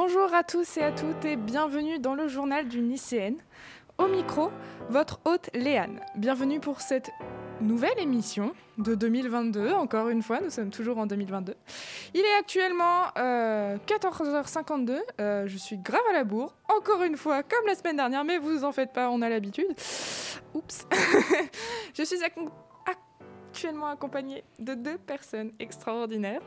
Bonjour à tous et à toutes et bienvenue dans le journal du lycéenne. Au micro, votre hôte Léane. Bienvenue pour cette nouvelle émission de 2022. Encore une fois, nous sommes toujours en 2022. Il est actuellement 14h52. Euh, euh, je suis grave à la bourre. Encore une fois, comme la semaine dernière, mais vous en faites pas, on a l'habitude. Oups. je suis actuellement accompagnée de deux personnes extraordinaires.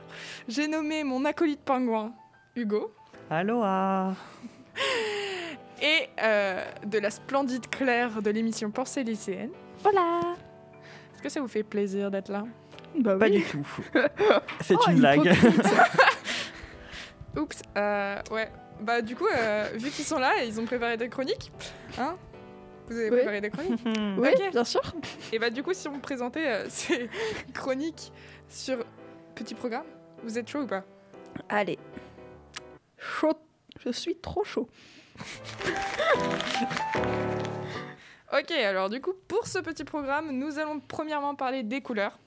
J'ai nommé mon acolyte pingouin, Hugo. Aloha Et euh, de la splendide Claire de l'émission Pensée lycéenne. Voilà Est-ce que ça vous fait plaisir d'être là? Bah Pas du tout. C'est oh, une blague. Oups, euh, ouais. Bah du coup, euh, vu qu'ils sont là ils ont préparé des chroniques, hein? Vous avez préparé des chroniques? Oui, bien sûr. Et bah du coup, si on présentait ces chroniques sur petit programme, vous êtes chaud ou pas? Allez. Chaud. Je suis trop chaud. ok, alors du coup, pour ce petit programme, nous allons premièrement parler des couleurs.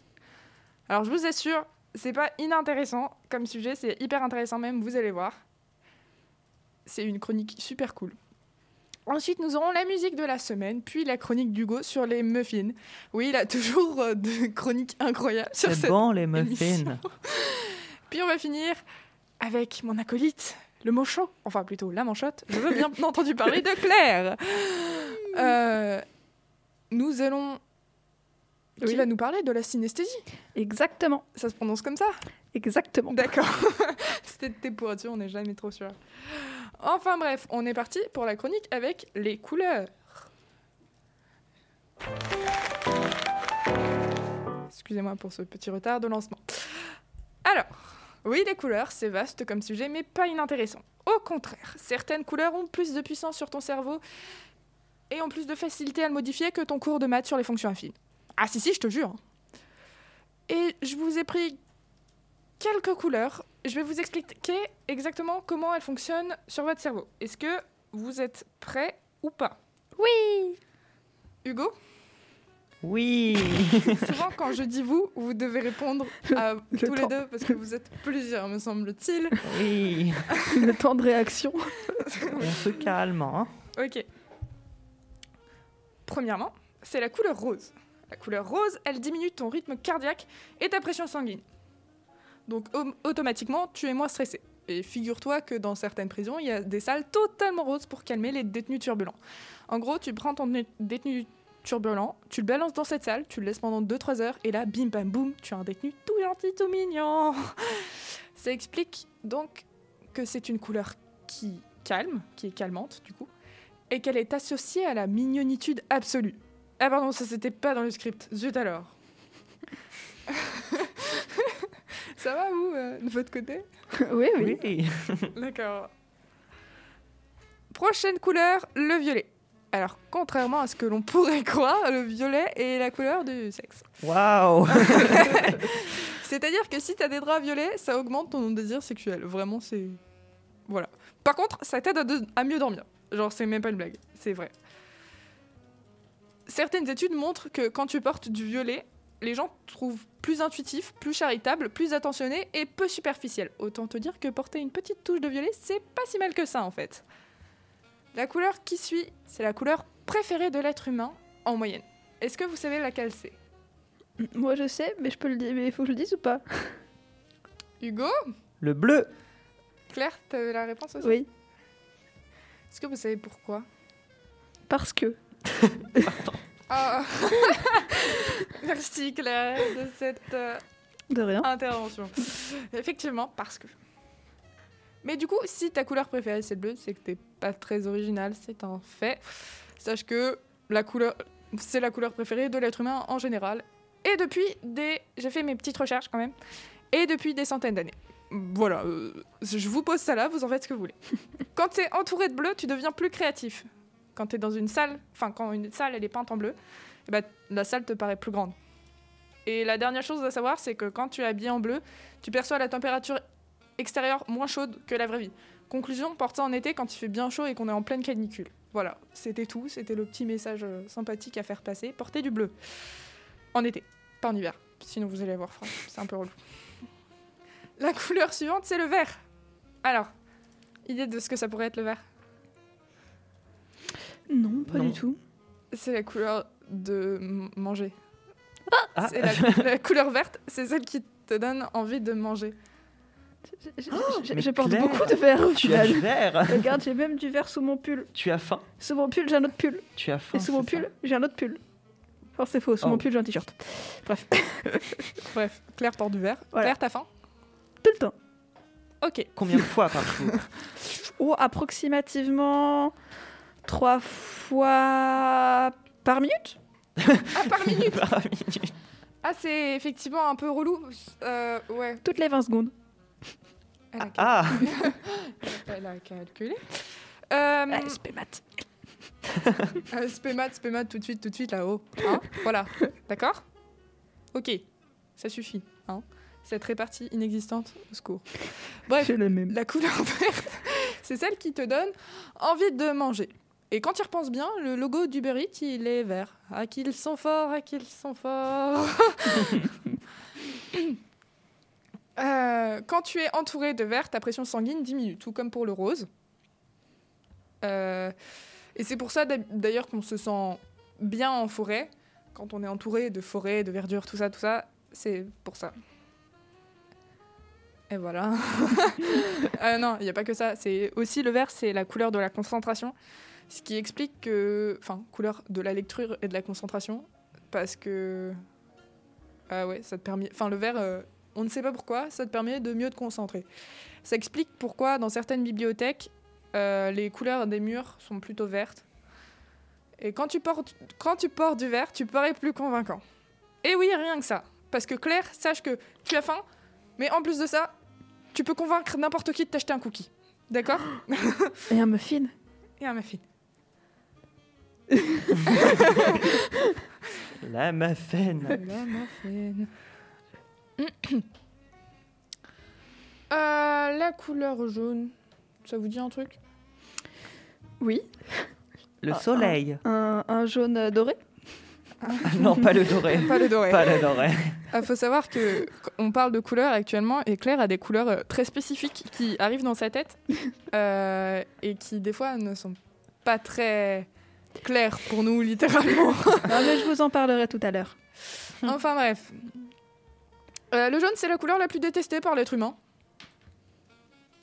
Alors je vous assure, c'est pas inintéressant comme sujet, c'est hyper intéressant même, vous allez voir. C'est une chronique super cool. Ensuite, nous aurons la musique de la semaine, puis la chronique d'Hugo sur les muffins. Oui, il a toujours euh, de chroniques incroyables sur cette C'est bon, les muffins. puis on va finir avec mon acolyte, le manchot, enfin plutôt la manchotte. Je veux bien entendu parler de Claire. Euh, nous allons. Qui va nous parler de la synesthésie Exactement. Ça se prononce comme ça? Exactement. D'accord. C'était pour être sûr, on n'est jamais trop sûr. Enfin bref, on est parti pour la chronique avec les couleurs. Excusez-moi pour ce petit retard de lancement. Alors, oui, les couleurs, c'est vaste comme sujet, mais pas inintéressant. Au contraire, certaines couleurs ont plus de puissance sur ton cerveau et ont plus de facilité à le modifier que ton cours de maths sur les fonctions affines. Ah si si, je te jure. Et je vous ai pris quelques couleurs. Je vais vous expliquer exactement comment elles fonctionnent sur votre cerveau. Est-ce que vous êtes prêts ou pas? Oui Hugo? Oui. Souvent, quand je dis vous, vous devez répondre à tous les deux parce que vous êtes plusieurs, me semble-t-il. Oui. Le temps de réaction. On se calme. Hein. Ok. Premièrement, c'est la couleur rose. La couleur rose, elle diminue ton rythme cardiaque et ta pression sanguine. Donc automatiquement, tu es moins stressé. Et figure-toi que dans certaines prisons, il y a des salles totalement roses pour calmer les détenus turbulents. En gros, tu prends ton détenu turbulent, tu le balances dans cette salle, tu le laisses pendant 2-3 heures, et là, bim bam boum, tu as un détenu tout gentil, tout mignon. Ça explique donc que c'est une couleur qui calme, qui est calmante du coup, et qu'elle est associée à la mignonitude absolue. Ah pardon, ça c'était pas dans le script, zut alors. ça va vous, euh, de votre côté? Oui, oui. oui. D'accord. Prochaine couleur, le violet. Alors, contrairement à ce que l'on pourrait croire, le violet est la couleur du sexe. Waouh C'est-à-dire que si tu as des draps violets, ça augmente ton désir sexuel. Vraiment, c'est. Voilà. Par contre, ça t'aide à, mieux dormir. Genre, c'est même pas une blague. C'est vrai. Certaines études montrent que quand tu portes du violet, les gens te trouvent plus intuitif, plus charitable, plus attentionné et peu superficiel. Autant te dire que porter une petite touche de violet, c'est pas si mal que ça en fait. La couleur qui suit, c'est la couleur préférée de l'être humain en moyenne. Est-ce que vous savez laquelle c'est? Moi je sais, mais je peux le dire, mais il faut que je le dise ou pas? Hugo? Le bleu. Claire, tu as la réponse aussi? Oui. Est-ce que vous savez pourquoi? Parce que. oh. Merci Claire de cette euh, de rien. intervention. Effectivement, parce que. Mais du coup, si ta couleur préférée c'est le bleu, c'est que t'es pas très original, c'est un fait. Sache que la couleur, c'est la couleur préférée de l'être humain en général. Et depuis des, j'ai fait mes petites recherches quand même, et depuis des centaines d'années. Voilà, euh, je vous pose ça là, vous en faites ce que vous voulez. quand tu es entouré de bleu, tu deviens plus créatif. Quand tu es dans une salle, enfin quand une salle elle est peinte en bleu, eh ben, la salle te paraît plus grande. Et la dernière chose à savoir, c'est que quand tu es habillé en bleu, tu perçois la température extérieure moins chaude que la vraie vie. Conclusion, porte ça en été quand il fait bien chaud et qu'on est en pleine canicule. Voilà, c'était tout, c'était le petit message euh, sympathique à faire passer. Portez du bleu. En été, pas en hiver. Sinon vous allez avoir froid, c'est un peu relou. La couleur suivante, c'est le vert. Alors, idée de ce que ça pourrait être le vert? Non, pas Non. du tout. C'est la couleur de manger. Ah, C'est la, la couleur verte, c'est celle qui te donne envie de manger. Je, je- je- mais je porte Claire, beaucoup de verre au tu as du vert. Regarde, j'ai même du verre sous mon pull. Tu as faim. Sous mon pull, j'ai un autre pull. Tu as faim. Et sous mon pull, j'ai un autre pull. Enfin, c'est faux, sous Oh. mon pull, j'ai un t-shirt. Bref, Bref, Claire porte du. Voilà. Claire, t'as faim tout le temps. Ok. Combien de fois par jour Oh, approximativement trois fois par minute Ah, par minute Par minute. Ah, c'est effectivement un peu relou. Euh, ouais. Toutes les 20 secondes. Elle a, cal- Ah, elle a calculé. Euh, Ah, SP maths. euh, Spémat, spémat, tout de suite, tout de suite là-haut. Hein voilà. D'accord? Ok. Ça suffit. Hein Cette répartie inexistante, au secours. Bref, le même. la couleur verte, c'est celle qui te donne envie de manger. Et quand tu y repenses bien, le logo d'Uber Eats, il est vert. Ah qu'ils sont forts, ah qu'ils sont forts. Euh, quand tu es entouré de vert, ta pression sanguine diminue, tout comme pour le rose. Euh, et c'est pour ça d'ailleurs qu'on se sent bien en forêt. Quand on est entouré de forêt, de verdure, tout ça, tout ça, c'est pour ça. Et voilà. Euh, non, il n'y a pas que ça. C'est aussi le vert, c'est la couleur de la concentration. Ce qui explique que. Enfin, couleur de la lecture et de la concentration. Parce que. Ah ouais, ça te permet. Enfin, le vert, on ne sait pas pourquoi, ça te permet de mieux te concentrer. Ça explique pourquoi, dans certaines bibliothèques, euh, les couleurs des murs sont plutôt vertes. Et quand tu portes, quand tu portes du vert, tu parais plus convaincant. Et oui, rien que ça. Parce que Claire, sache que tu as faim, mais en plus de ça, tu peux convaincre n'importe qui de t'acheter un cookie. D'accord Et un muffin. Et un muffin. la muffin. La muffin. Euh, la couleur jaune, ça vous dit un truc? Oui. Le Ah, soleil. Un, un jaune doré? non, pas le doré. Pas le doré. Pas le doré. Il faut savoir que on parle de couleurs actuellement et Claire a des couleurs euh, très spécifiques qui arrivent dans sa tête euh, et qui des fois ne sont pas très claires pour nous littéralement. non, mais je vous en parlerai tout à l'heure. enfin bref. Euh, le jaune c'est la couleur la plus détestée par l'être humain.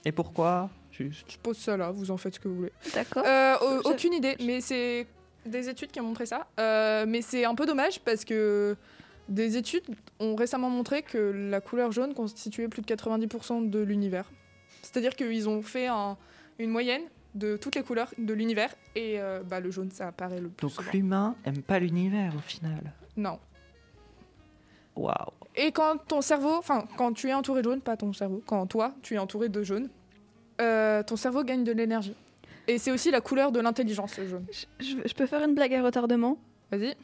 Et pourquoi? Juste. Je pose ça là, vous en faites ce que vous voulez. D'accord. Euh, aucune idée, mais c'est des études qui ont montré ça. Euh, mais c'est un peu dommage parce que des études ont récemment montré que la couleur jaune constituait plus de 90% de l'univers. C'est-à-dire qu'ils ont fait un- une moyenne de toutes les couleurs de l'univers et euh, bah, le jaune ça apparaît le plus Donc l'humain aime pas l'univers au final. Non. Waouh. Et quand ton cerveau, enfin quand tu es entouré de jaune, pas ton cerveau, quand toi tu es entouré de jaune, euh, ton cerveau gagne de l'énergie. Et c'est aussi la couleur de l'intelligence, le jaune. Je, je- je peux faire une blague à retardement? Vas-y.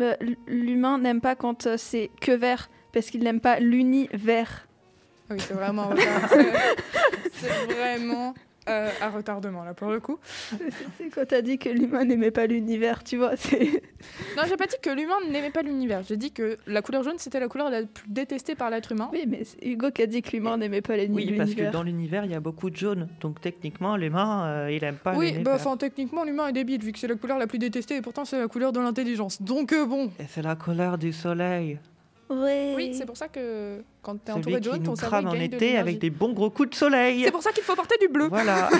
Euh, L'humain n'aime pas quand euh, c'est que vert parce qu'il n'aime pas l'univers. Ah Oui, c'est vraiment, un retard- c'est- c'est vraiment euh, un retardement là pour le coup. C'est quand t'as dit que l'humain n'aimait pas l'univers, tu vois. C'est Non, j'ai pas dit que l'humain n'aimait pas l'univers. J'ai dit que la couleur jaune c'était la couleur la plus détestée par l'être humain. oui, mais c'est Hugo qui a dit que l'humain n'aimait pas les- Oui, l'univers. parce que dans l'univers, il y a beaucoup de jaune. Donc techniquement, l'humain, euh, il aime pas oui, l'univers. bah enfin techniquement l'humain est débile vu que c'est la couleur la plus détestée et pourtant c'est la couleur de l'intelligence. Donc euh, bon. Et c'est la couleur du soleil. Ouais. Oui, c'est pour ça que quand t'es Celui entouré de jaune, ton cerveau en de été avec des bons gros coups de soleil. C'est pour ça qu'il faut porter du bleu. Voilà.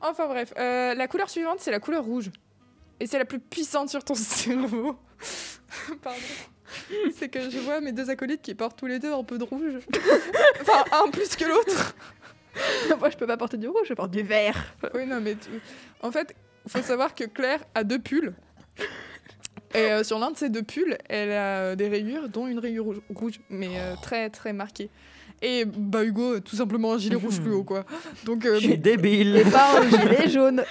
Enfin bref, euh, la couleur suivante c'est la couleur rouge. Et c'est la plus puissante sur ton cerveau. Pardon. C'est que je vois mes deux acolytes qui portent tous les deux un peu de rouge. enfin, un plus que l'autre. Moi, je peux pas porter du rouge, je porte du vert. Oui, non, mais tu- en fait, il faut savoir que Claire a deux pulls. Et euh, sur l'un de ces deux pulls, elle a euh, des rayures, dont une rayure rouge, mais euh, très très marquée. Et bah Hugo, tout simplement un gilet rouge fluo, quoi. Donc, euh, Je suis Et débile. pas un gilet jaune.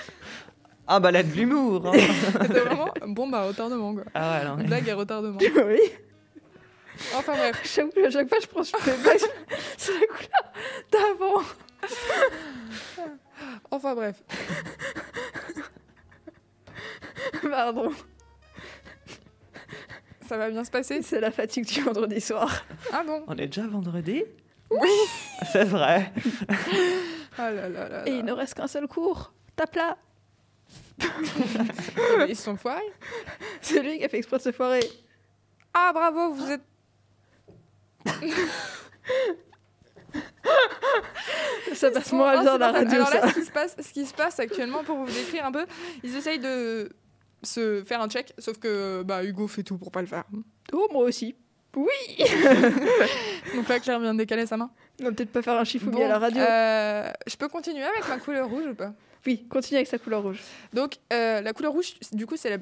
Ah bah là de l'humour. hein. c'était vraiment bon bah retardement, quoi. ah ouais, non, mais- Blague et retardement. oui. Enfin bref. Chaque, à chaque fois, je pense que je fais blague sur la couleur d'avant. Enfin bref. Pardon. Ça va bien se passer C'est la fatigue du vendredi soir. Ah bon On est déjà vendredi Oui C'est vrai. Oh là là là. Et il ne reste qu'un seul cours. Tape là. Ils sont foirés. C'est lui qui a fait exprès de se foirer. Ah bravo, vous êtes. Ça passe moins bien à la radio, Alors là, ça. ce qui, se passe, ce qui se passe actuellement, pour vous décrire un peu, ils essayent de se faire un check, sauf que bah, Hugo fait tout pour pas le faire. Oh, moi aussi. Oui Donc là, Claire vient de décaler sa main. On va peut-être pas faire un chiffouille Bon, à la radio. euh, je peux continuer avec ma couleur rouge ou pas? Oui, continue avec sa couleur rouge. Donc, euh, la couleur rouge, du coup, c'est la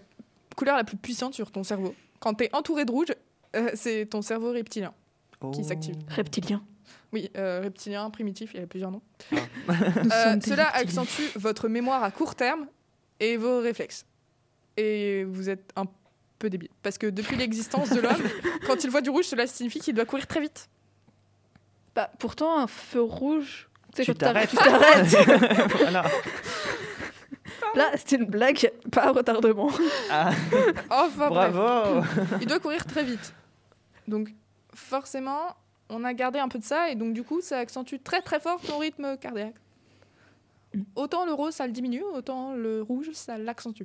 couleur la plus puissante sur ton cerveau. Quand tu es entouré de rouge, euh, c'est ton cerveau reptilien. Qui Oh. s'active. Reptilien. Oui, euh, reptilien, primitif, il y a plusieurs noms. Euh, des cela accentue votre mémoire à court terme et vos réflexes. Et vous êtes un peu débile. Parce que depuis l'existence de l'homme, quand il voit du rouge, cela signifie qu'il doit courir très vite. Bah, pourtant, un feu rouge. Tu t'arrêtes, tu t'arrêtes. voilà. Là, c'était une blague, pas un retardement. Ah, Enfin bref, bravo. il doit courir très vite. Donc forcément, on a gardé un peu de ça et donc du coup, ça accentue très très fort ton rythme cardiaque. Autant le rose, ça le diminue, autant le rouge, ça l'accentue.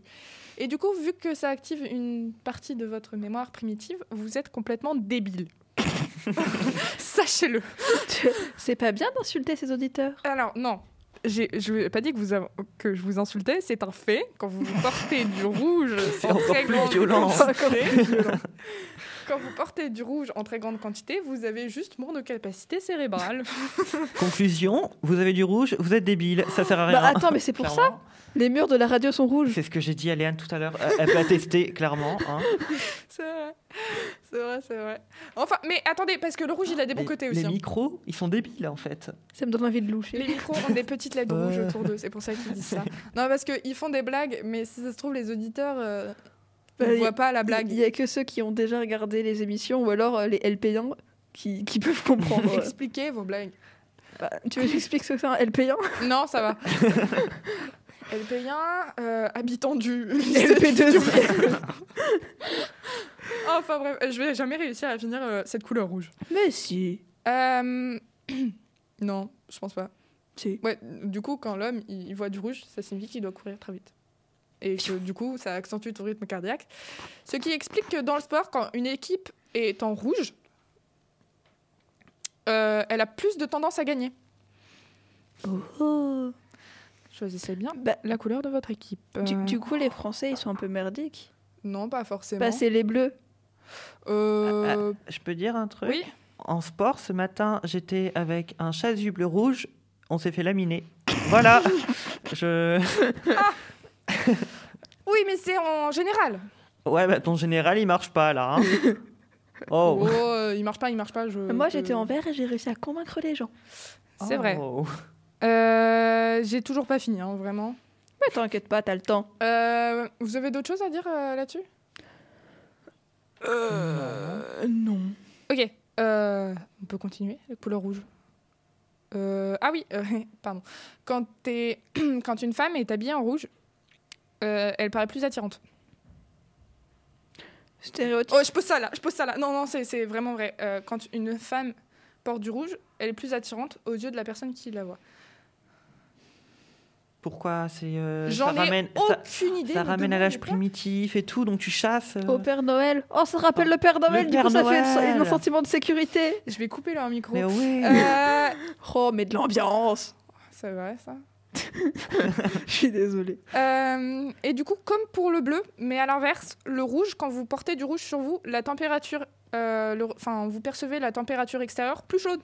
Et du coup, vu que ça active une partie de votre mémoire primitive, vous êtes complètement débile. Sachez-le. C'est pas bien d'insulter ses auditeurs. Alors, non. Je n'ai pas dit que, vous av- que je vous insultais, c'est un fait. Quand vous portez du rouge C'est en encore très plus violent. Quand vous portez du rouge en très grande quantité, vous avez juste moins de capacité cérébrale. Conclusion, vous avez du rouge, vous êtes débile, ça sert à rien. Bah attends, mais c'est pour ça. Les murs de la radio sont rouges. C'est ce que j'ai dit à Léane tout à l'heure. Euh, Elle peut attester, clairement. hein. c'est vrai, c'est vrai, c'est vrai. Enfin, mais attendez, parce que le rouge, il a des bons Les- côtés Les aussi. hein. micros, ils sont débiles en fait. Ça me donne envie de loucher. Les micros ont des petites lettres rouges autour d'eux, c'est pour ça qu'ils disent ça. Non, parce qu'ils font des blagues, mais si ça se trouve, les auditeurs euh, Bah, ne y- voient pas la blague. Il y a que ceux qui ont déjà regardé les émissions ou alors euh, les LP1 qui, qui peuvent comprendre. Expliquez vos blagues. Bah, tu veux que j'explique ce que c'est un LP1 Non, ça va. LP1, euh, habitant du LP2. enfin bref, je vais jamais réussir à finir euh, cette couleur rouge. Mais si. Euh, non, je pense pas. Si. Ouais, du coup, quand l'homme il voit du rouge, ça signifie qu'il doit courir très vite. Et que du coup, ça accentue ton rythme cardiaque. Ce qui explique que dans le sport, quand une équipe est en rouge, euh, elle a plus de tendance à gagner. Oh. Choisissez bien Bah, la couleur de votre équipe. du, Euh, du coup, les Français, ils sont un peu merdiques. Non, pas forcément. Bah, c'est les bleus. Euh, Je peux dire un truc oui. En sport, ce matin, j'étais avec un chasuble rouge. On s'est fait laminer. Voilà. Je. Oui, mais c'est en général. Ouais, bah ton général, il marche pas là. hein. Oh, Oh. euh, il marche pas, il marche pas. Je, Moi, j'étais en vert et j'ai réussi à convaincre les gens. C'est vrai. Oh. Euh, J'ai toujours pas fini, hein, vraiment. Mais t'inquiète pas, t'as le temps. Euh, vous avez d'autres choses à dire euh, là-dessus? Euh. Non. Ok. euh, on peut continuer. La couleur rouge. Euh, ah oui, euh, pardon. Quand, t'es- quand une femme est habillée en rouge, euh, elle paraît plus attirante. Stéréotype. Oh, je pose ça là, je pose ça là. Non, non, c'est c'est vraiment vrai. Euh, quand une femme porte du rouge, elle est plus attirante aux yeux de la personne qui la voit. Pourquoi c'est euh, J'en ça ai ramène ça, aucune idée. ça ramène à l'âge primitif et tout, donc tu chasses. euh. Au Père Noël. Oh, ça rappelle le Père Noël, Le du coup, Père ça fait Noël. un sentiment de sécurité. Je vais couper leur micro. Mais oui. Euh, Oh, mais de l'ambiance. c'est vrai ça. Je suis désolée. Euh, et du coup, comme pour le bleu, mais à l'inverse, le rouge, quand vous portez du rouge sur vous, la température, euh, enfin, vous percevez la température extérieure plus chaude.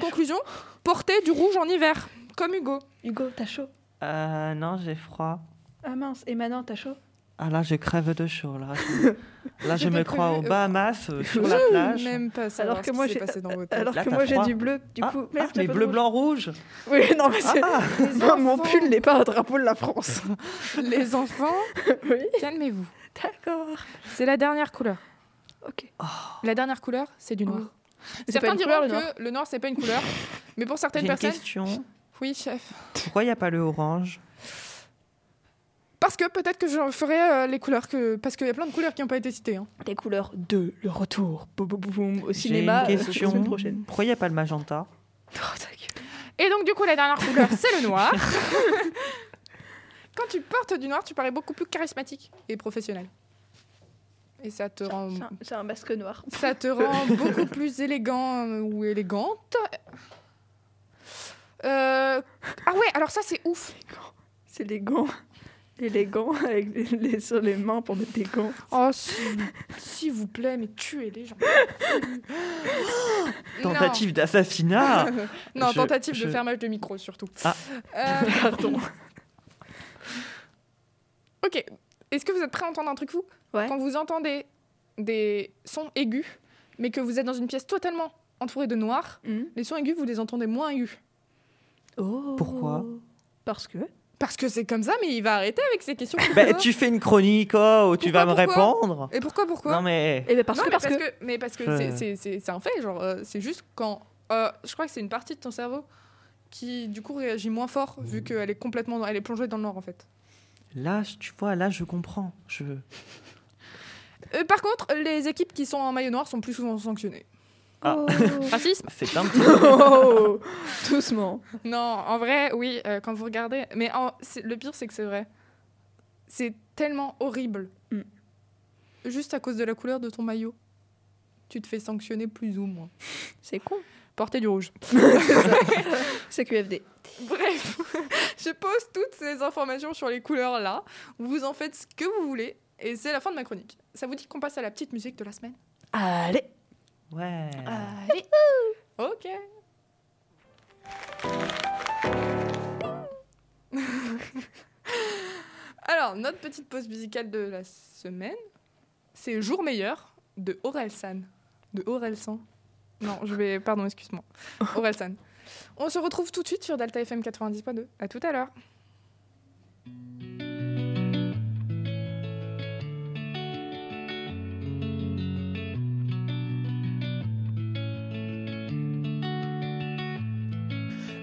Conclusion, portez du rouge en hiver, comme Hugo. Hugo, t'as chaud? Euh, non, j'ai froid. Ah mince, et maintenant, t'as chaud? Ah là, je crève de chaud. Là, je, là, je me crois aux Bahamas, euh, sur Je la plage. même pas savoir Alors que moi, j'ai- passé dans votre tête. Alors Là, que t'as moi, j'ai froid. du bleu. Du Ah, coup, ah, mais bleu, rouge. blanc, rouge. Oui, non, mais c'est. Ah, Mon pull n'est pas un drapeau de la France. Les enfants, oui. calmez-vous. D'accord. C'est la dernière couleur. Ok. La dernière couleur, c'est du noir. Oh. Certains une diront que noir. le noir, c'est pas une couleur. Mais pour certaines une personnes. question. Oui, chef. Pourquoi il n'y a pas le orange? Parce que peut-être que je ferai euh, les couleurs que. Parce qu'il y a plein de couleurs qui n'ont pas été citées. hein. Les couleurs 2, le retour. Boum, boum, boum, au cinéma une euh, la question. semaine prochaine. Pourquoi il n'y a pas le magenta? Oh, ta gueule. Et donc, du coup, la dernière couleur, c'est le noir. Quand tu portes du noir, tu parais beaucoup plus charismatique et professionnel. Et ça te rend, J'ai un- masque noir. ça te rend beaucoup plus élégant euh, ou élégante. Euh, Ah ouais, alors ça, c'est ouf. C'est les gants. Avec les, les- sur les mains pour mettre des gants. Oh, s'il vous plaît, mais tuez les gens. Tentative d'assassinat Non, Je- tentative de je- fermage de micro surtout. Ah. Euh, Pardon. ok. Est-ce que vous êtes prêts à entendre un truc fou Ouais. Quand vous entendez des sons aigus, mais que vous êtes dans une pièce totalement entourée de noir, Hmm. les sons aigus, vous les entendez moins aigus. Oh. Pourquoi? Parce que. Parce que c'est comme ça, mais il va arrêter avec ces questions. Bah, tu fais une chronique oh, où tu Pourquoi, vas me répondre Et pourquoi, pourquoi Non mais Eh ben parce Non, que mais parce que. Mais parce que Je- c'est- c'est- c'est c'est un fait, genre, euh, c'est juste quand... euh, je crois que c'est une partie de ton cerveau qui, du coup, réagit moins fort, vu qu'elle est complètement... Elle est plongée dans le noir, en fait. là, je- tu vois, là je comprends. Je... Euh, par contre, les équipes qui sont en maillot noir sont plus souvent sanctionnées. Ah. Oh. Racisme C'est un petit Oh, doucement. Non, en vrai, oui, euh, quand vous regardez. Mais en- le pire, c'est que c'est vrai. C'est tellement horrible. Mm. Juste à cause de la couleur de ton maillot. Tu te fais sanctionner plus ou moins. C'est con. Porter du rouge. C'est QFD. Bref, je pose toutes ces informations sur les couleurs là. Vous en faites ce que vous voulez. Et c'est la fin de ma chronique. Ça vous dit qu'on passe à la petite musique de la semaine? Allez. Ouais. Allez Ok. Alors, notre petite pause musicale de la semaine, c'est Jour meilleur de Orelsan. De Orelsan. Non, je vais. Pardon, excuse-moi. Orelsan. On se retrouve tout de suite sur Delta FM 90.2. À tout à l'heure.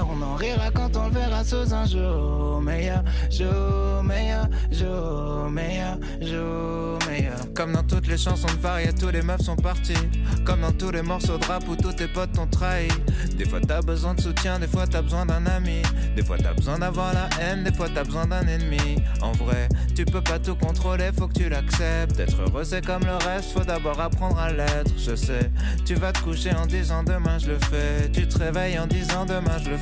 On en rira quand on le verra sous un jour meilleur, jour meilleur, jour meilleur, jour meilleur. Comme dans toutes les chansons de Faria, tous les meufs sont partis. Comme dans tous les morceaux de rap où tous tes potes t'ont trahi. Des fois t'as besoin de soutien, des fois t'as besoin d'un ami. Des fois t'as besoin d'avoir la haine, des fois t'as besoin d'un ennemi. En vrai, tu peux pas tout contrôler, faut que tu l'acceptes. Être heureux c'est comme le reste, faut d'abord apprendre à l'être. Je sais, tu vas te coucher en disant demain je le fais. Tu te réveilles en disant demain je le fais.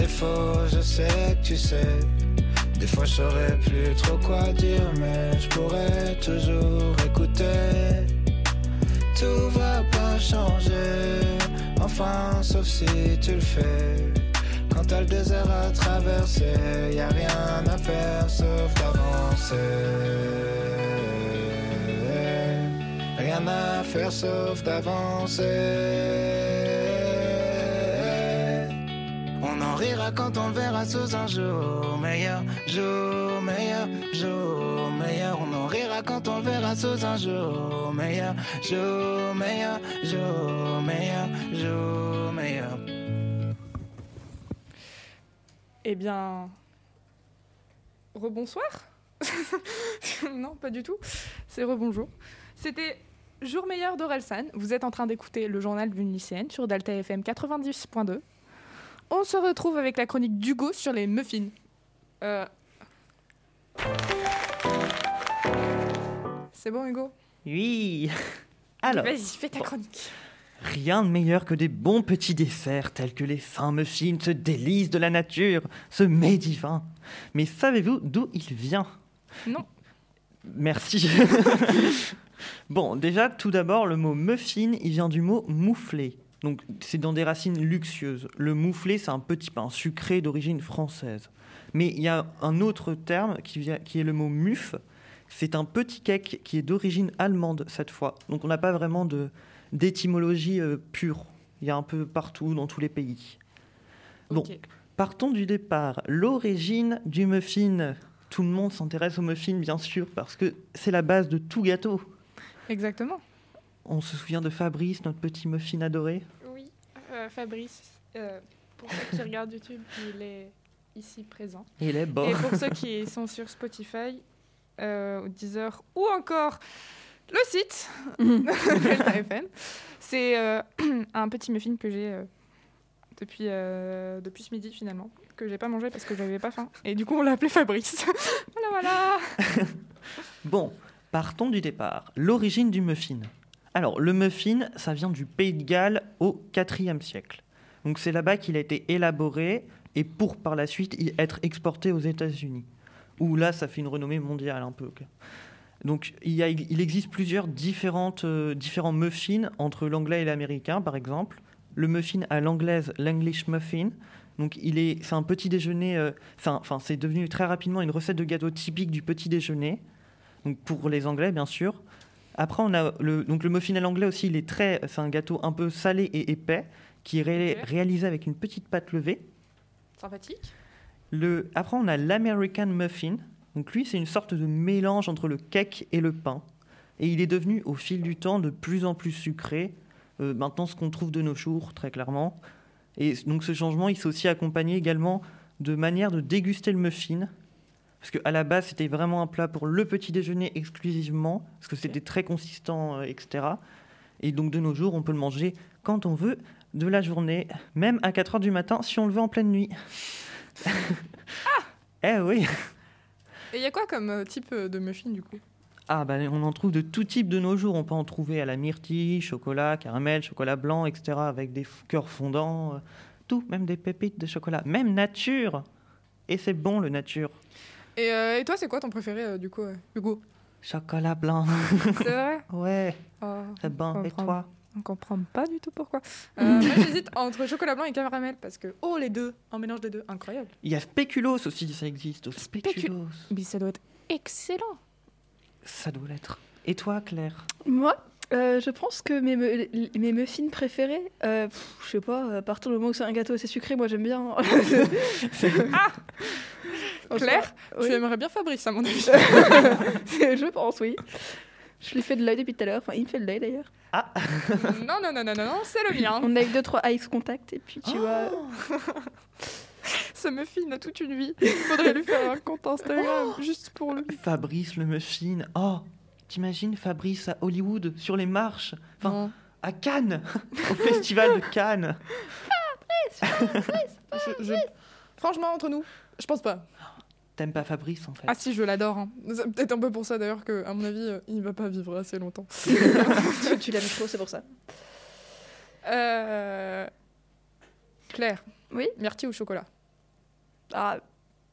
C'est faux, je sais que tu sais. Des fois je saurais plus trop quoi dire, mais je pourrais toujours écouter. Tout va pas changer, enfin sauf si tu le fais. Quand t'as le désert à traverser, y a rien à faire sauf d'avancer. Rien à faire sauf d'avancer. Rira quand on verra sous un jour meilleur, jour meilleur, jour meilleur. On en rira quand on verra sous un jour meilleur, jour meilleur, jour meilleur, jour meilleur. Eh bien. Rebonsoir? Non, pas du tout. C'est rebonjour. C'était Jour meilleur d'Orelsan. Vous êtes en train d'écouter le journal d'une lycéenne sur Delta FM 90.2. On se retrouve avec la chronique d'Hugo sur les muffins. Euh, C'est bon, Hugo? Oui. Alors, Vas-y, fais ta chronique. rien de meilleur que des bons petits desserts tels que les fins muffins, ce délice de la nature, ce mets divin. Mais savez-vous d'où il vient? Non. Merci. bon, déjà, tout d'abord, le mot muffin, il vient du mot mouflé. Donc, c'est dans des racines luxueuses. Le mouflé, c'est un petit pain sucré d'origine française. Mais il y a un autre terme qui, vient, qui est le mot muffe. C'est un petit cake qui est d'origine allemande cette fois. Donc, on n'a pas vraiment de, d'étymologie euh, pure. Il y a un peu partout dans tous les pays. Bon. Ok. Partons du départ. L'origine du muffin. Tout le monde s'intéresse au muffin, bien sûr, parce que c'est la base de tout gâteau. Exactement. On se souvient de Fabrice, notre petit muffin adoré. Oui, euh, Fabrice, euh, pour ceux qui regardent YouTube, il est ici présent. Il est bon. Et pour ceux qui sont sur Spotify, euh, Deezer, ou encore le site de c'est euh, un petit muffin que j'ai depuis, euh, depuis ce midi finalement, que j'ai pas mangé parce que j'avais pas faim. Et du coup, on l'a appelé Fabrice. voilà, voilà. Bon, partons du départ. L'origine du muffin. Alors, le muffin, ça vient du Pays de Galles au IVe siècle. Donc, c'est là-bas qu'il a été élaboré et pour par la suite y être exporté aux États-Unis. Où là, ça fait une renommée mondiale un peu. Donc, il, existe plusieurs différentes, euh, différents muffins entre l'anglais et l'américain, par exemple. Le muffin à l'anglaise, l'English muffin. Donc, il est, c'est un petit déjeuner. euh, Enfin, c'est devenu très rapidement une recette de gâteau typique du petit déjeuner. Donc, pour les Anglais, bien sûr. Après, on a le, donc le muffin à l'anglais aussi. Il est très, c'est un gâteau un peu salé et épais qui est ré- réalisé avec une petite pâte levée. Sympathique. Le, après, on a l'American Muffin. Donc lui, c'est une sorte de mélange entre le cake et le pain. Et il est devenu, au fil du temps, de plus en plus sucré. Euh, maintenant, ce qu'on trouve de nos jours, très clairement. Et donc ce changement, il s'est aussi accompagné également de manière de déguster le muffin. Parce qu'à la base, c'était vraiment un plat pour le petit déjeuner exclusivement, parce que c'était très consistant, euh, etc. Et donc de nos jours, on peut le manger quand on veut, de la journée, même à 4 heures du matin, si on le veut en pleine nuit. Eh oui Et il y a quoi comme euh, type euh, de muffin du coup? Ah bah on en trouve de tout type de nos jours. On peut en trouver à la myrtille, chocolat, caramel, chocolat blanc, etc. Avec des cœurs fondants, tout, même des pépites de chocolat, même nature. Et c'est bon le nature. Et, euh, et toi, c'est quoi ton préféré euh, du coup, euh, Hugo? Chocolat blanc, C'est vrai? Ouais, Oh, c'est bon. Et toi? On comprend pas du tout pourquoi. Euh, moi, j'hésite entre chocolat blanc et caramel parce que, oh, les deux, un mélange des deux, incroyable. Il y a spéculoos aussi, ça existe. Spéculoos, Mais ça doit être excellent. ça doit l'être. Et toi Claire? Moi, euh, je pense que mes, me- mes muffins préférés, euh, pff, je sais pas, à partir du moment où c'est un gâteau assez sucré, moi j'aime bien. Claire, Oui. tu aimerais bien Fabrice, à mon avis. je pense, oui. Je lui fais de l'œil depuis tout à l'heure. Enfin, il me fait de l'œil d'ailleurs. non, non, non, non, non, non, c'est le mien. On a eu deux, trois ice contact et puis tu vois. Ça me fine à toute une vie. Faudrait lui faire un compte Instagram juste pour lui. Fabrice le muffin. Oh, t'imagines Fabrice à Hollywood, sur les marches Enfin, Non. à Cannes, au festival de Cannes. Je- je- Franchement, entre nous, je pense pas. T'aimes pas Fabrice en fait Ah si, je l'adore. hein. C'est peut-être un peu pour ça d'ailleurs que, à mon avis, euh, il va pas vivre assez longtemps. tu tu l'aimes trop, c'est pour ça. Euh... Claire. Oui Myrtille ou chocolat? Ah,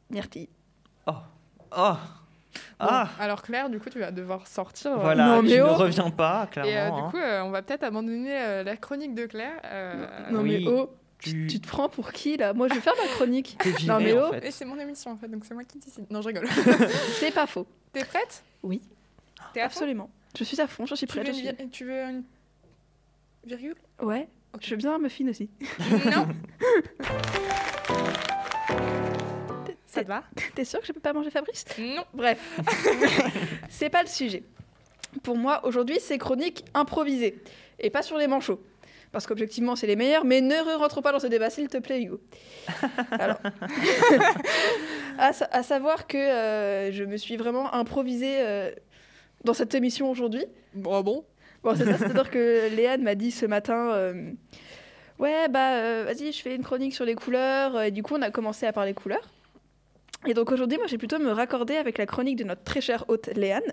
myrtille. Oh, oh, Bon, ah Alors Claire, du coup, tu vas devoir sortir. euh, Voilà, non, mais tu ne oh. reviens pas, clairement. Et euh, hein. du coup, euh, on va peut-être abandonner euh, la chronique de Claire. euh, non oui. mais oh, tu, tu te prends pour qui là? Moi je vais faire ma chronique. t'es viré, non, mais en oh. fait. Et c'est mon émission en fait, donc c'est moi qui décide. Non, je rigole. c'est pas faux. T'es prête? Oui. T'es Absolument. Je suis à fond, je suis tu veux, prête. une suis- tu veux une virgule? Ouais. Je veux bien un muffin aussi. Non Ça te va? T'es sûr que je peux pas manger Fabrice? Non. Bref, c'est pas le sujet. Pour moi, aujourd'hui, c'est chronique improvisée et pas sur les manchots. Parce qu'objectivement, c'est les meilleurs, mais ne rentre pas dans ce débat, s'il te plaît, Hugo. Alors, à, sa- à savoir que euh, je me suis vraiment improvisée euh, dans cette émission aujourd'hui. Bon, bon? Bon, c'est ça, c'est-à-dire que Léane m'a dit ce matin euh, Ouais, bah, euh, vas-y, je fais une chronique sur les couleurs. Et du coup, on a commencé à parler couleurs. Et donc aujourd'hui, moi, j'ai plutôt me raccorder avec la chronique de notre très chère hôte Léane.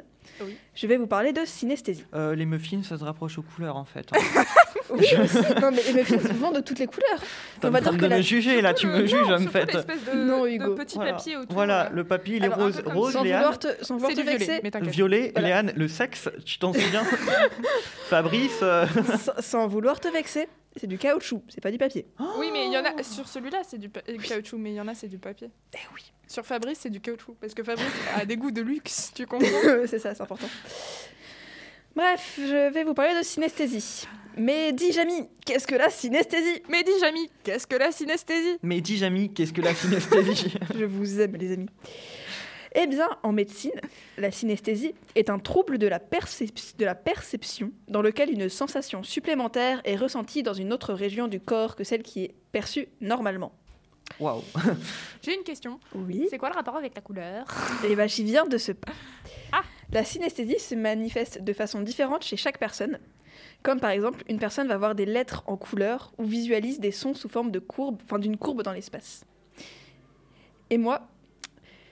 Oui. Je vais vous parler de synesthésie. Euh, les muffins, ça se rapproche aux couleurs en fait. hein. Oui, aussi. Non, mais les de toutes les couleurs. T'es On en va train dire de que la- me juger là, tu me Non, juges en fait. l'espèce de, Non, de Hugo. petit Voilà, papier autour. voilà là. le papier il est rose, rose Sans Léane. vouloir te, sans vouloir te vexer. Violet, Voilà. Léane, le sexe, tu t'en souviens Fabrice, euh, sans, vouloir te vexer, c'est du caoutchouc, c'est pas du papier. Oui, mais il y en a sur celui-là, c'est du pa- euh, caoutchouc, mais il y en a, c'est du papier. Eh oui. Sur Fabrice, c'est du caoutchouc, parce que Fabrice a des goûts de luxe, tu comprends? C'est ça, c'est important. Bref, je vais vous parler de synesthésie. Mais dis Jamy, qu'est-ce que la synesthésie? Mais dis, Jamy, qu'est-ce que la synesthésie? Mais dis Jamy, qu'est-ce que la synesthésie? Je vous aime, les amis. Eh bien, en médecine, la synesthésie est un trouble de la, percep- de la perception dans lequel une sensation supplémentaire est ressentie dans une autre région du corps que celle qui est perçue normalement. Waouh J'ai une question. Oui. C'est quoi le rapport avec la couleur? Et bah, j'y viens de ce pas. Ah. La synesthésie se manifeste de façon différente chez chaque personne. Comme par exemple, une personne va voir des lettres en couleur ou visualise des sons sous forme de courbe, enfin d'une courbe dans l'espace. Et moi,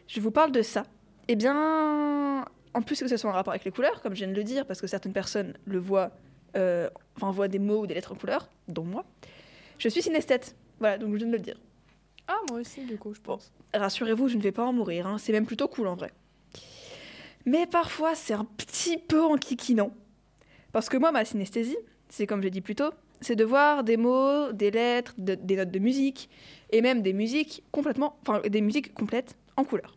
je vous parle de ça. Eh bien, en plus que ce soit en rapport avec les couleurs, comme je viens de le dire, parce que certaines personnes le voient, euh, enfin voient des mots ou des lettres en couleur, dont moi, je suis synesthète. Voilà, donc je viens de le dire. Ah, moi aussi, du coup, je pense. Rassurez-vous, je ne vais pas en mourir, hein. c'est même plutôt cool en vrai. Mais parfois, c'est un petit peu enquiquinant. Parce que moi, ma synesthésie, c'est comme j'ai dit plus tôt, c'est de voir des mots, des lettres, de- des notes de musique, et même des musiques complètement, enfin des musiques complètes en couleur.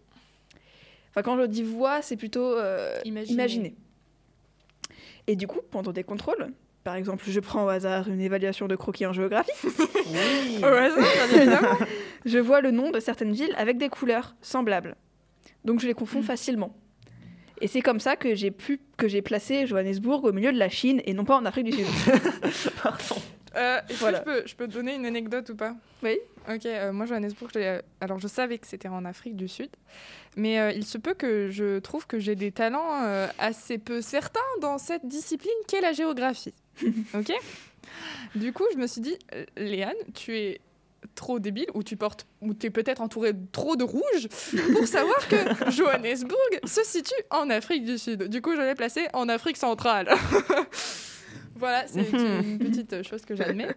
Enfin, quand je dis voix, c'est plutôt euh, Imaginer. imaginer. Et du coup, pendant des contrôles, par exemple, je prends au hasard une évaluation de croquis en géographie, Oui Au hasard, bien évidemment. je vois le nom de certaines villes avec des couleurs semblables. Donc je les confonds Mm. facilement. Et c'est comme ça que j'ai pu que j'ai placé Johannesburg au milieu de la Chine et non pas en Afrique du Sud. Pardon. Euh, est-ce Voilà. que je peux, je peux te donner une anecdote ou pas? Oui. Ok, euh, moi Johannesburg, euh, alors je savais que c'était en Afrique du Sud, mais euh, il se peut que je trouve que j'ai des talents euh, assez peu certains dans cette discipline qu'est la géographie. ok? Du coup, je me suis dit, Léane, tu es trop débile ou tu portes ou tu es peut-être entourée de trop de rouge pour savoir que Johannesburg se situe en Afrique du Sud. Du coup, je l'ai placé en Afrique centrale. voilà, c'est une petite chose que j'admets.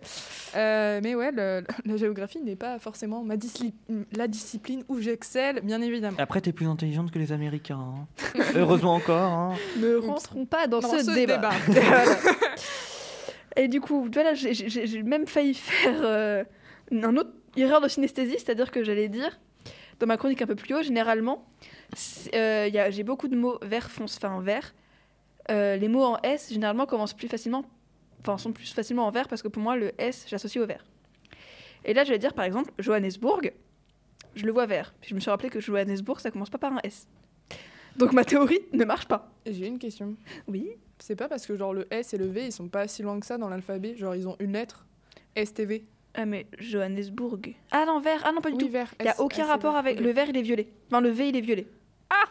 Euh, mais ouais, le- la géographie n'est pas forcément ma disli- la discipline où j'excelle, bien évidemment. Après, t'es plus intelligente que les Américains. hein. Heureusement encore. hein. ne rentrons pas dans, Dans ce, ce débat. Et du coup, voilà, j'ai- j'ai j'ai même failli faire euh, un autre erreur de synesthésie, c'est-à-dire que j'allais dire, dans ma chronique un peu plus haut, généralement, euh, j'ai beaucoup de mots vert fonce, enfin vert. Euh, les mots en S, généralement, commencent plus facilement, enfin, sont plus facilement en vert parce que pour moi, le S, j'associe au vert. Et là, je vais dire, par exemple, Johannesburg, je le vois vert. Puis je me suis rappelé que Johannesburg, ça commence pas par un S. Donc ma théorie ne marche pas. J'ai une question. Oui. C'est pas parce que genre le S et le V ils sont pas si loin que ça dans l'alphabet, genre ils ont une lettre STV. Ah mais Johannesburg. Ah non, vert. Ah non, pas du tout. vert. Il n'y a aucun rapport vert. avec... Le vert, il est violet. Enfin, le V, il est violet. Ah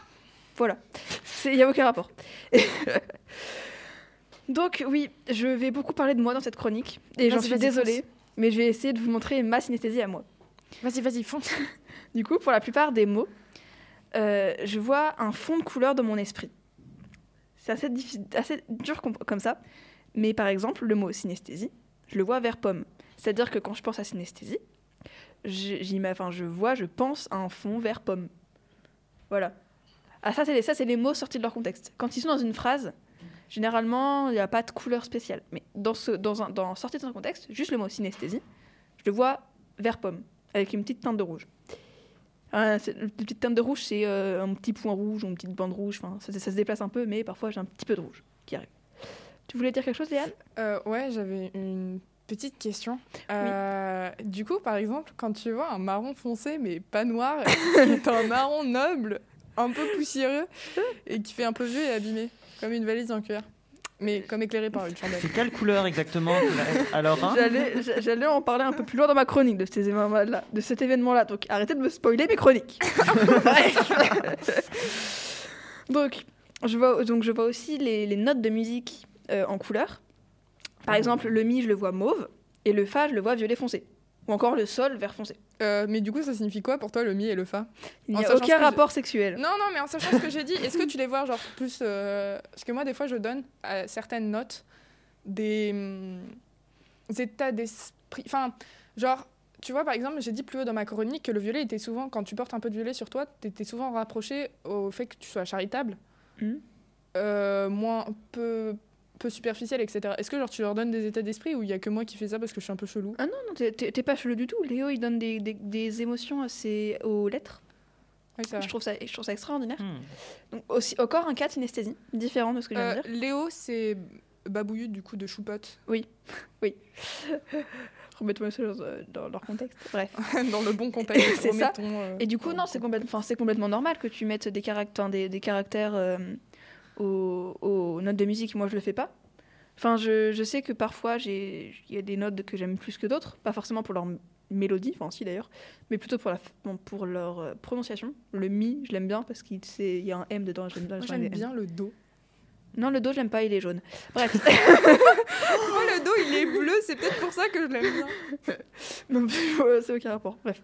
Voilà. Il n'y a aucun rapport. Donc oui, je vais beaucoup parler de moi dans cette chronique. Et j'en suis désolée. Mais je vais essayer de vous montrer ma synesthésie à moi. Vas-y, vas-y, fonce. Du coup, pour la plupart des mots, euh, je vois un fond de couleur dans mon esprit. C'est assez, assez dur com- comme ça. Mais par exemple, le mot synesthésie, je le vois vert pomme. C'est-à-dire que quand je pense à synesthésie, enfin, je vois, je pense à un fond vert pomme. Voilà. Ah, ça, c'est les, ça, c'est les mots sortis de leur contexte. Quand ils sont dans une phrase, généralement, il n'y a pas de couleur spéciale. Mais dans, ce, dans, un, dans sorti de son contexte, juste le mot synesthésie, je le vois vert pomme, avec une petite teinte de rouge. Ah, la petite teinte de rouge, c'est euh, un petit point rouge ou une petite bande rouge. Enfin, ça, ça se déplace un peu, mais parfois j'ai un petit peu de rouge qui arrive. Tu voulais dire quelque chose, Léane Euh, ouais, j'avais une Petite question. Euh, Du coup, par exemple, quand tu vois un marron foncé mais pas noir, qui est un marron noble, un peu poussiéreux et qui fait un peu vieux et abîmé, comme une valise en cuir, mais comme éclairé par une chandelle. C'est quelle couleur exactement Alors, hein J'allais, j'a- j'allais en parler un peu plus loin dans ma chronique de, ces événements-là, de cet événement-là. Donc arrêtez de me spoiler mes chroniques. donc, je vois, donc je vois aussi les, les notes de musique euh, en couleur. Par exemple, le mi, je le vois mauve, et le fa, je le vois violet foncé. Ou encore le sol, vert foncé. Euh, mais du coup, ça signifie quoi pour toi le mi et le fa? Il n'y a aucun je- rapport sexuel. Non, non, mais en sachant ce que j'ai dit, est-ce que tu les vois genre plus euh, Parce que moi, des fois, je donne à certaines notes des, hum, des états d'esprit. Enfin, genre, tu vois, par exemple, j'ai dit plus haut dans ma chronique que le violet était souvent, quand tu portes un peu de violet sur toi, t'étais souvent rapproché au fait que tu sois charitable, Mhm. euh, moins peu peu superficiel, etc. Est-ce que genre tu leur donnes des états d'esprit ou il y a que moi qui fais ça parce que je suis un peu chelou? Ah non, non, t'es- pas chelou du tout. Léo, il donne des, des- des émotions assez aux lettres. Oui. Je trouve ça, je trouve ça extraordinaire. Hmm. Donc aussi, encore un cas de synesthésie, différent de ce que je viens de Euh, dire. Léo, c'est Babouillou du coup de Choupote. Remettons les choses euh, dans leur contexte. Bref. dans le bon contexte. C'est ça. euh, Et du coup, non, c'est complètement, complètement normal que tu mettes des caractères, des, des caractères euh, aux, aux notes de musique. Moi, je le fais pas. Enfin, je, je sais que parfois, il y a des notes que j'aime plus que d'autres, pas forcément pour leur mélodie, enfin si d'ailleurs, mais plutôt pour, la, pour leur euh, prononciation. Le mi, je l'aime bien parce qu'il y a un M dedans. J'aime bien, j'aime le dos. Non, le dos, je l'aime pas, il est jaune. Bref. Moi, le dos, il est bleu, c'est peut-être pour ça que je l'aime bien. non, c'est aucun rapport. Bref.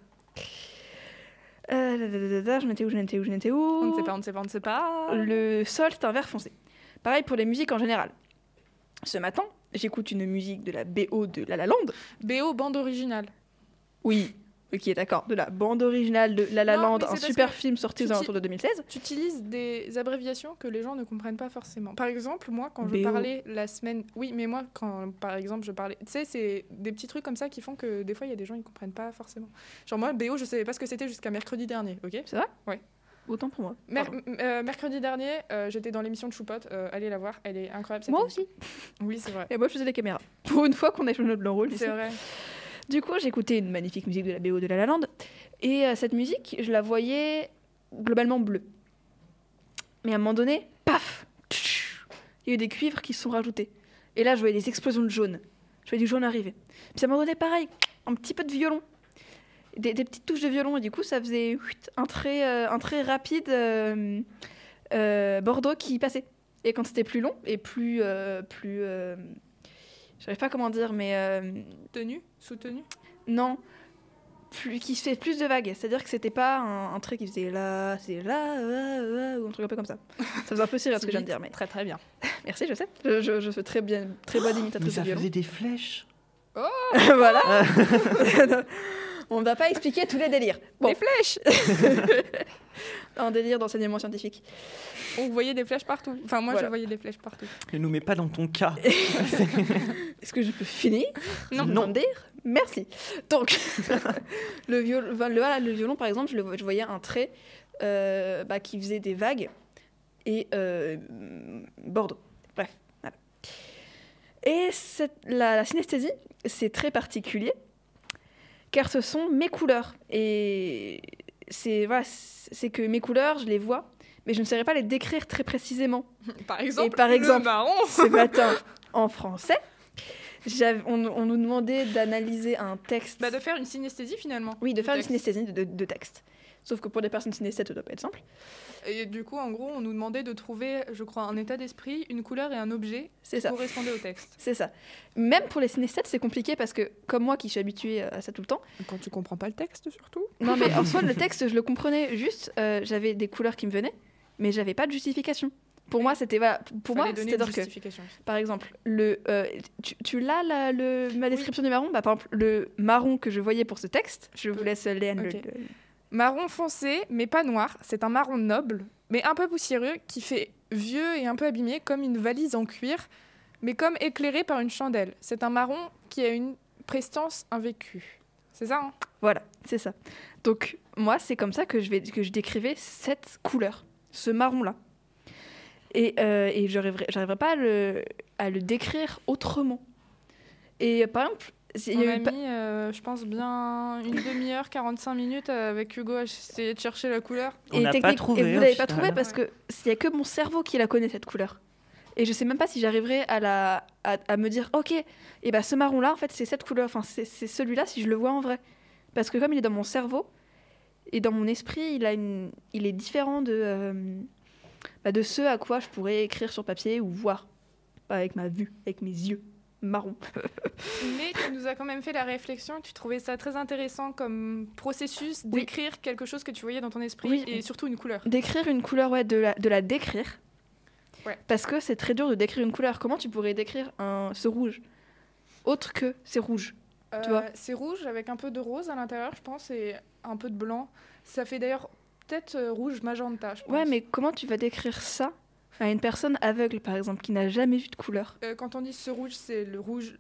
Euh, da, da, da, da, da, j'en étais où, j'en étais où, j'en étais où On ne sait pas, on ne sait pas, on ne sait pas. Le sol, c'est un vert foncé. Pareil pour les musiques en général. Ce matin, j'écoute une musique de la BO de La La Land. BO, bande originale. Oui, ok, d'accord. De la bande originale de La La Land, c'est un super film sorti aux alentours de 2016. Tu utilises des abréviations que les gens ne comprennent pas forcément. Par exemple, moi, quand je parlais la semaine... Oui, mais moi, quand, par exemple, je parlais... Tu sais, c'est des petits trucs comme ça qui font que des fois, il y a des gens qui ne comprennent pas forcément. Genre moi, BO, je savais pas ce que c'était jusqu'à mercredi dernier, ok? Autant pour moi. Mer- Pardon. m- euh, mercredi dernier, euh, j'étais dans l'émission de Choupote. euh, allez la voir, elle est incroyable. cette Moi émission. aussi? Oui, c'est vrai. Et moi, je faisais les caméras. Pour une fois qu'on a joué notre rôle. ici. C'est vrai. Du coup, j'écoutais une magnifique musique de la BO de La La Land. Et euh, cette musique, je la voyais globalement bleue. Mais à un moment donné, paf Il y a eu des cuivres qui se sont rajoutés. Et là, je voyais des explosions de jaune. Je voyais du jaune arriver. Puis à un moment donné, pareil, un petit peu de violon. Des, petites touches de violon. Et du coup, ça faisait un trait, euh, un rapide euh, Bordeaux qui passait. Et quand c'était plus long et plus... plus je savais pas comment dire, mais... euh, Tenue Soutenu? non, plus, qui se fait plus de vagues. C'est-à-dire que c'était pas un, un trait qui faisait là, c'est là, là, là, ou un truc un peu comme ça. Ça faisait un peu sérieux ce que je viens de dire, mais Très très bien. merci, je sais. Je, je, je fais très bien, très bonne Mais imitatrice de ça violon. faisait des flèches. voilà. On ne va pas expliquer tous les délires. Bon, Des flèches un délire d'enseignement scientifique. On voyait des flèches partout. Enfin, moi, Voilà. je voyais des flèches partout. Ne nous mets pas dans ton cas. Est-ce que je peux finir? Non. Sans dire? Merci. Donc, le, viol- enfin, le, voilà, le violon, par exemple, je, le vo- je voyais un trait euh, bah, qui faisait des vagues et euh, Bordeaux. Bref, voilà. Et cette- la, la synesthésie, c'est très particulier car ce sont mes couleurs. Et c'est voilà, c'est que mes couleurs, je les vois, mais je ne saurais pas les décrire très précisément. Par exemple, par exemple- le marron. ce matin en français. On, on nous demandait d'analyser un texte. Bah, de faire une synesthésie finalement. oui, de faire une synesthésie de, de- de texte. Sauf que pour des personnes synesthètes, ça doit pas être simple. Et du coup, en gros, on nous demandait de trouver, je crois, un état d'esprit, une couleur et un objet qui ça. correspondaient au texte. C'est ça. Même pour les synesthètes, c'est compliqué parce que, comme moi qui suis habituée à ça tout le temps, Quand tu comprends pas le texte, surtout. non mais en soi, le texte, je le comprenais juste, euh, j'avais des couleurs qui me venaient, mais j'avais pas de justification. Pour moi, c'était voilà, pour moi, Fallait une que justification. Par exemple, le, euh, tu, tu l'as la- le, ma description du marron? Bah, Par exemple, le marron que je voyais pour ce texte, je vous laisse Léane le- Ok. le, Marron foncé, mais pas noir. C'est un marron noble, mais un peu poussiéreux, qui fait vieux et un peu abîmé, comme une valise en cuir, mais comme éclairé par une chandelle. C'est un marron qui a une prestance invécue. C'est ça, hein? Voilà, c'est ça. Donc, moi, c'est comme ça que je, vais, que je décrivais cette couleur, ce marron-là. Et, euh, et je pas à le, à le décrire autrement. Et par exemple, il On y a a eu pas- mis, euh, je pense, bien une demi-heure, 45 minutes avec Hugo à essayer de chercher la couleur. On et n'a pas trouvé, Et vous l'avez pas trouvé parce que il y a que mon cerveau qui la connaît cette couleur. Et je sais même pas si j'arriverai à la à, à me dire ok et ben ce marron là en fait c'est cette couleur. Enfin c'est c'est celui-là si je le vois en vrai. Parce que comme il est dans mon cerveau et dans mon esprit il a une il est différent de euh, bah, de ce à quoi je pourrais écrire sur papier ou voir avec ma vue avec mes yeux marron Mais tu nous as quand même fait la réflexion tu trouvais ça très intéressant comme processus d'écrire quelque chose que tu voyais dans ton esprit Oui. et surtout une couleur. Décrire une couleur, ouais, de la, de la décrire. Ouais. Parce que c'est très dur de décrire une couleur. Comment tu pourrais décrire un, ce rouge Autre que c'est rouge. Tu vois? Euh, C'est rouge avec un peu de rose à l'intérieur, je pense, et un peu de blanc. Ça fait d'ailleurs peut-être euh, rouge magenta, je pense. Ouais, mais comment tu vas décrire ça à une personne aveugle, par exemple, qui n'a jamais vu de couleur Euh, quand on dit ce rouge, c'est le rouge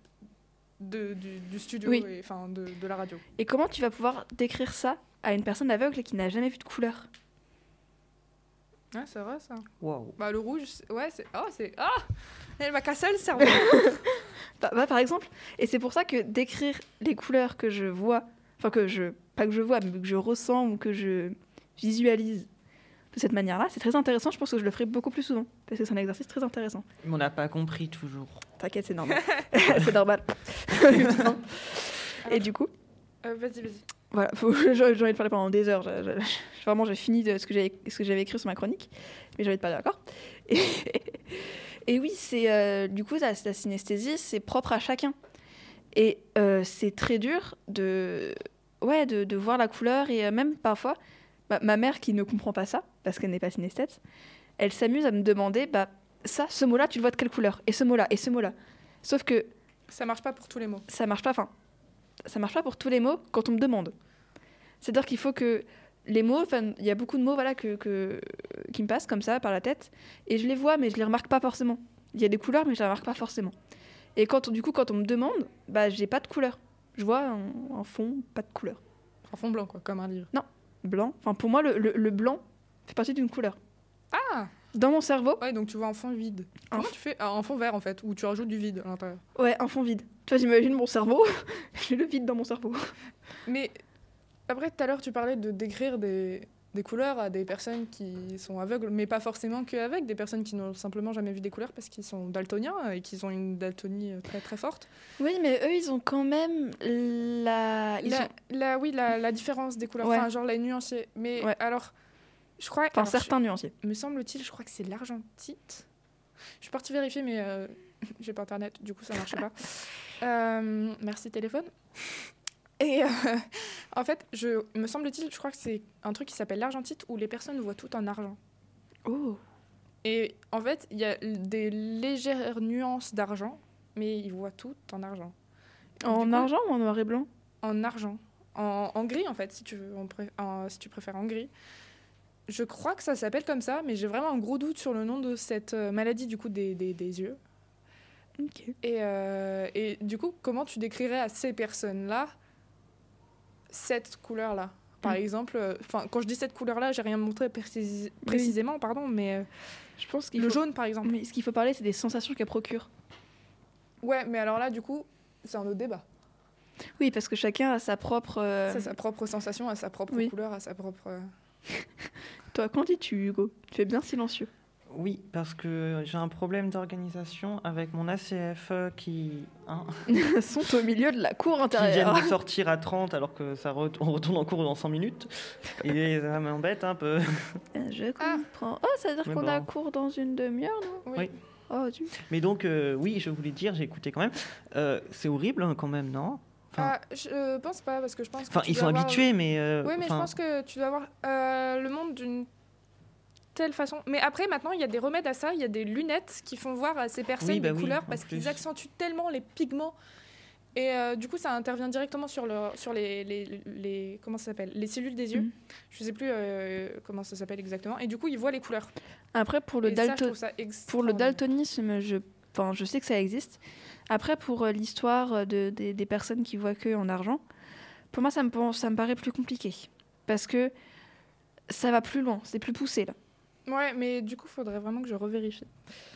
de, du, du studio, Oui. et, enfin de, de la radio. Et comment tu vas pouvoir décrire ça à une personne aveugle qui n'a jamais vu de couleur? Ouais, c'est vrai ça. Waouh. Bah le rouge, ouais, c'est. Oh, c'est. Ah Elle m'a cassé le cerveau. Bah, bah, Par exemple. Et c'est pour ça que décrire les couleurs que je vois, enfin que je, pas que je vois, mais que je ressens ou que je visualise de cette manière-là, c'est très intéressant. Je pense que je le ferai beaucoup plus souvent parce que c'est un exercice très intéressant. Mais on n'a pas compris toujours. T'inquiète, c'est normal. c'est normal. Et du coup, Euh, vas-y, vas-y. voilà, j'ai envie de parler pendant des heures. Je- je- je- vraiment, j'ai fini de ce que j'avais j'avais écrit sur ma chronique, mais j'ai envie de parler d'accord. Et, et oui, c'est euh, du coup la, la synesthésie, c'est propre à chacun. Et euh, c'est très dur de ouais de, de voir la couleur et euh, même parfois ma, ma mère qui ne comprend pas ça parce qu'elle n'est pas synesthète, elle s'amuse à me demander bah ça, ce mot-là, tu le vois de quelle couleur? Et ce mot-là, et ce mot-là. Sauf que Ça marche pas pour tous les mots. ça marche pas. Enfin, ça marche pas pour tous les mots quand on me demande. C'est-à-dire qu'il faut que les mots, il y a beaucoup de mots voilà que, que- qui me passent comme ça par la tête et je les vois mais je les remarque pas forcément. Il y a des couleurs mais je les remarque pas forcément. Et quand du coup quand on me demande, bah j'ai pas de couleur. Je vois un, un fond, pas de couleur. En fond blanc, quoi, comme un livre. Blanc. Enfin pour moi le, le- le blanc fait partie d'une couleur. Ah Dans mon cerveau, Ouais, donc tu vois un fond vide. Un Comment tu fais Un fond vert, en fait, où tu rajoutes du vide à l'intérieur? ouais, un fond vide. Tu vois, j'imagine mon cerveau, j'ai le vide dans mon cerveau. Mais après, tout à l'heure, tu parlais de décrire des, des couleurs à des personnes qui sont aveugles, mais pas forcément qu'avec des personnes qui n'ont simplement jamais vu des couleurs parce qu'ils sont daltoniens et qu'ils ont une daltonie euh, très très forte. Oui, mais eux ils ont quand même la ils La, la- oui, la, la différence des couleurs, Ouais. enfin, genre les nuanciers. Mais Ouais. alors, je crois. enfin alors, certains nuanciers. me semble-t-il, je crois que c'est l'argentite. Je suis partie vérifier, mais euh, j'ai pas internet, du coup ça marche pas. Euh, merci téléphone. Et euh, en fait, je me semble-t-il, je crois que c'est un truc qui s'appelle l'argentite où les personnes voient tout en argent. Oh. Et en fait, il y a des légères nuances d'argent, mais ils voient tout en argent. En coup, argent ou en noir et blanc? En argent. En, en gris, en fait, si tu, veux, en- si tu préfères en gris. Je crois que ça s'appelle comme ça, mais j'ai vraiment un gros doute sur le nom de cette euh, maladie du coup des, des, des yeux. Ok. Et, euh, et du coup, comment tu décrirais à ces personnes-là cette couleur-là? Par Mm. exemple, euh, enfin, quand je dis cette couleur-là, j'ai rien montré précis- précisément, pardon, mais euh, Je pense qu'il le faut... jaune, par exemple. Mais ce qu'il faut parler, c'est des sensations qu'elle procure. Ouais, mais alors là, du coup, c'est un autre débat. Oui, parce que chacun a sa propre. euh, Ça, sa propre sensation, à sa propre Oui. couleur, à sa propre. Toi, qu'en dis-tu, Hugo? Tu es bien silencieux. Oui, parce que j'ai un problème d'organisation avec mon ACF euh, qui, hein, sont au milieu de la cour qui vient intérieure. de sortir à 30 alors que ça re- on retourne en cours dans 100 minutes. Et ça m'embête un peu. Euh, Je Ah. comprends. Oh, ça veut dire qu'on a cours dans une demi-heure, non? Oui. Oui. Oh, tu. Mais donc, euh, oui, je voulais dire, j'ai écouté quand même. Euh, c'est horrible hein, quand même, non? Enfin- Ah, je euh, pense pas, parce que je pense que Enfin, ils sont avoir- habitués, mais. euh, Oui, mais je pense que tu dois avoir euh, le monde d'une telle façon. Mais après, maintenant, il y a des remèdes à ça. Il y a des lunettes qui font voir à ces personnes Oui, bah des oui, couleurs en parce qu'ils accentuent tellement les pigments. Et euh, du coup, ça intervient directement sur, le, sur les, les, les- Comment ça s'appelle? Les cellules des yeux. Mhm. Je sais plus euh, comment ça s'appelle exactement. Et du coup, ils voient les couleurs. Après, pour le, ça, ça pour le daltonisme, je... Je sais que ça existe. Après, pour euh, l'histoire euh, de, des, personnes qui voient que en argent, pour moi, ça me, ça me paraît plus compliqué. Parce que ça va plus loin, c'est plus poussé, là. Ouais, mais du coup, faudrait vraiment que je revérifie.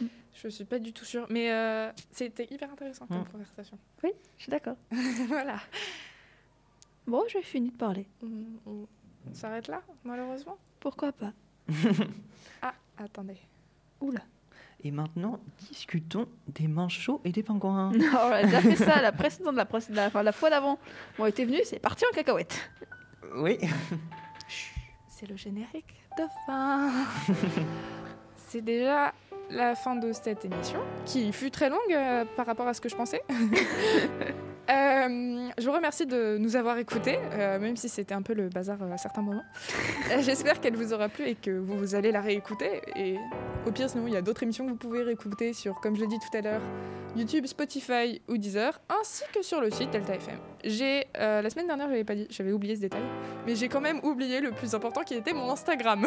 Mm. Je suis pas du tout sûre. Mais euh, c'était hyper intéressant comme Mm. conversation. Oui, je suis d'accord. voilà. Bon, j'ai fini de parler. On s'arrête là, malheureusement? Pourquoi pas? Ah, attendez. Oula. Et maintenant, discutons des manchots et des pingouins. Non, on a déjà fait ça la précédente, la, précédente, la, enfin, la fois d'avant. On était venus, c'est parti en cacahuète. oui. C'est le générique de fin. C'est déjà la fin de cette émission, qui fut très longue euh, par rapport à ce que je pensais. Euh, je vous remercie de nous avoir écoutés, euh, même si c'était un peu le bazar à certains moments. Euh, J'espère qu'elle vous aura plu et que vous, vous allez la réécouter. Et au pire, sinon, il y a d'autres émissions que vous pouvez réécouter sur, comme je l'ai dit tout à l'heure, YouTube, Spotify ou Deezer, ainsi que sur le site Delta FM. J'ai euh, la semaine dernière, j'avais pas dit, j'avais oublié ce détail, mais j'ai quand même oublié le plus important qui était mon Instagram.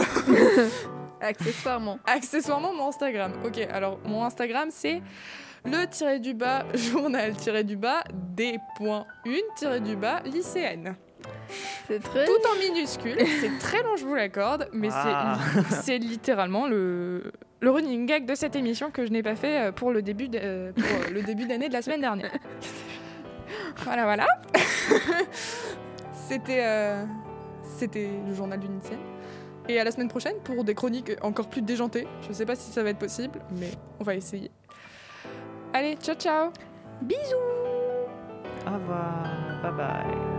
Accessoirement. Accessoirement mon Instagram. Ok, alors mon Instagram c'est le tiré du bas journal tiré du bas des points une tiré du bas lycéenne. C'est très. Tout en minuscule, c'est très long je vous l'accorde, mais c'est- Ah. c'est littéralement le le running gag de cette émission que je n'ai pas fait euh, pour le début de- euh, pour euh, le début d'année de la semaine dernière. voilà voilà. C'était euh, c'était le journal d'une lycéenne. Et à la semaine prochaine pour des chroniques encore plus déjantées. Je sais pas si ça va être possible, mais on va essayer. Allez, ciao ciao Bisous Au revoir. Bye bye.